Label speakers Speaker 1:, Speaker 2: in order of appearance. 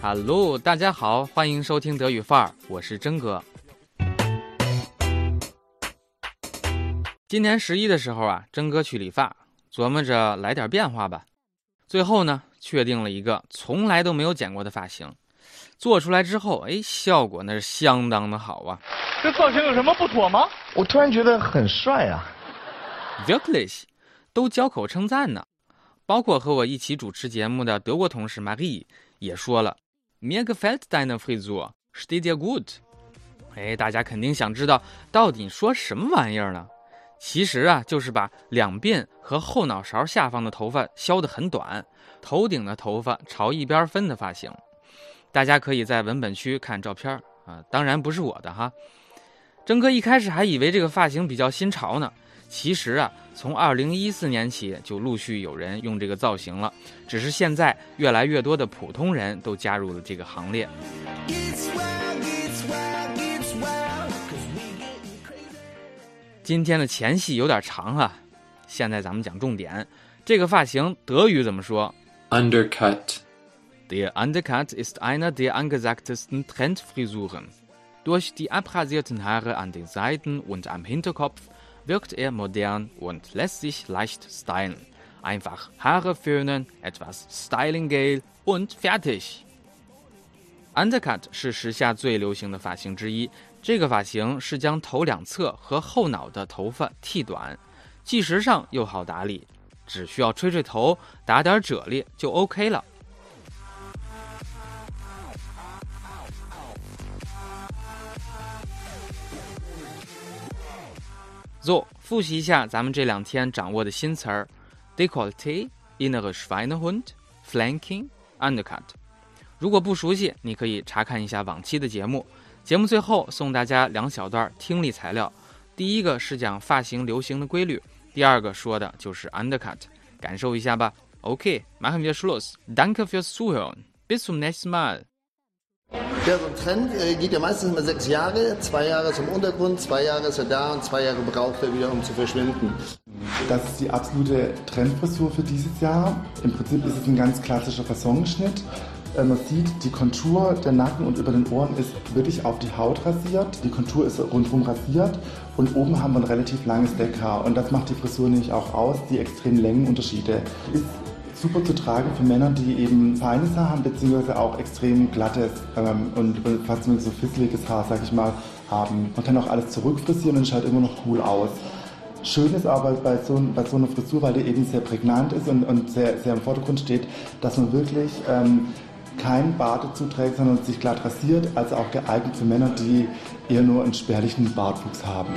Speaker 1: Hello，大家好，欢迎收听德语范儿，我是真哥。今年十一的时候啊，真哥去理发，琢磨着来点变化吧。最后呢，确定了一个从来都没有剪过的发型，做出来之后，哎，效果那是相当的好啊。
Speaker 2: 这造型有什么不妥吗？
Speaker 3: 我突然觉得很帅啊
Speaker 1: v i r k l i c h 都交口称赞呢。包括和我一起主持节目的德国同事 Marie 也说了。Mir gefällt deine Frisur, steht dir gut。哎，大家肯定想知道到底说什么玩意儿呢？其实啊，就是把两鬓和后脑勺下方的头发削得很短，头顶的头发朝一边分的发型。大家可以在文本区看照片啊，当然不是我的哈。征哥一开始还以为这个发型比较新潮呢。其实啊，从二零一四年起就陆续有人用这个造型了，只是现在越来越多的普通人都加入了这个行列。今天的前戏有点长啊，现在咱们讲重点。这个发型德语怎么说
Speaker 4: ？Undercut。
Speaker 1: Der Undercut ist einer der angesagtesten Trendfrisuren. Durch die abrasierten Haare an den Seiten und am Hinterkopf wirkt er modern und lässt sich leicht stylen. Einfach Haare föhnen, etwas Styling Gel und fertig. Undercut 是时下最流行的发型之一。这个发型是将头两侧和后脑的头发剃短，既时尚又好打理，只需要吹吹头、打点啫喱就 OK 了。做复习一下咱们这两天掌握的新词儿：decollete、innere Schweinehund、flanking、undercut。如果不熟悉，你可以查看一下往期的节目。节目最后送大家两小段听力材料，第一个是讲发型流行的规律，第二个说的就是 undercut。感受一下吧。OK，machen wir Schluss. Danke fürs Zuhören. Bis zum nächsten Mal.
Speaker 5: Ja, so ein Trend äh, geht ja meistens immer sechs Jahre. Zwei Jahre ist im Untergrund, zwei Jahre ist er da und zwei Jahre braucht er wieder, um zu verschwinden.
Speaker 6: Das ist die absolute Trendfrisur für dieses Jahr. Im Prinzip ist es ein ganz klassischer Fassonschnitt. Äh, man sieht, die Kontur der Nacken und über den Ohren ist wirklich auf die Haut rasiert. Die Kontur ist rundherum rasiert und oben haben wir ein relativ langes Deckhaar. Und das macht die Frisur nämlich auch aus, die extremen Längenunterschiede. Ist super zu tragen für Männer, die eben feines Haar haben, beziehungsweise auch extrem glattes ähm, und, und fast so fisseliges Haar, sag ich mal, haben. Man kann auch alles zurückfrisieren und schaut immer noch cool aus. Schön ist aber bei so, bei so einer Frisur, weil die eben sehr prägnant ist und, und sehr, sehr im Vordergrund steht, dass man wirklich ähm, kein Bart dazu trägt, sondern sich glatt rasiert, also auch geeignet für Männer, die eher nur einen spärlichen Bartwuchs haben.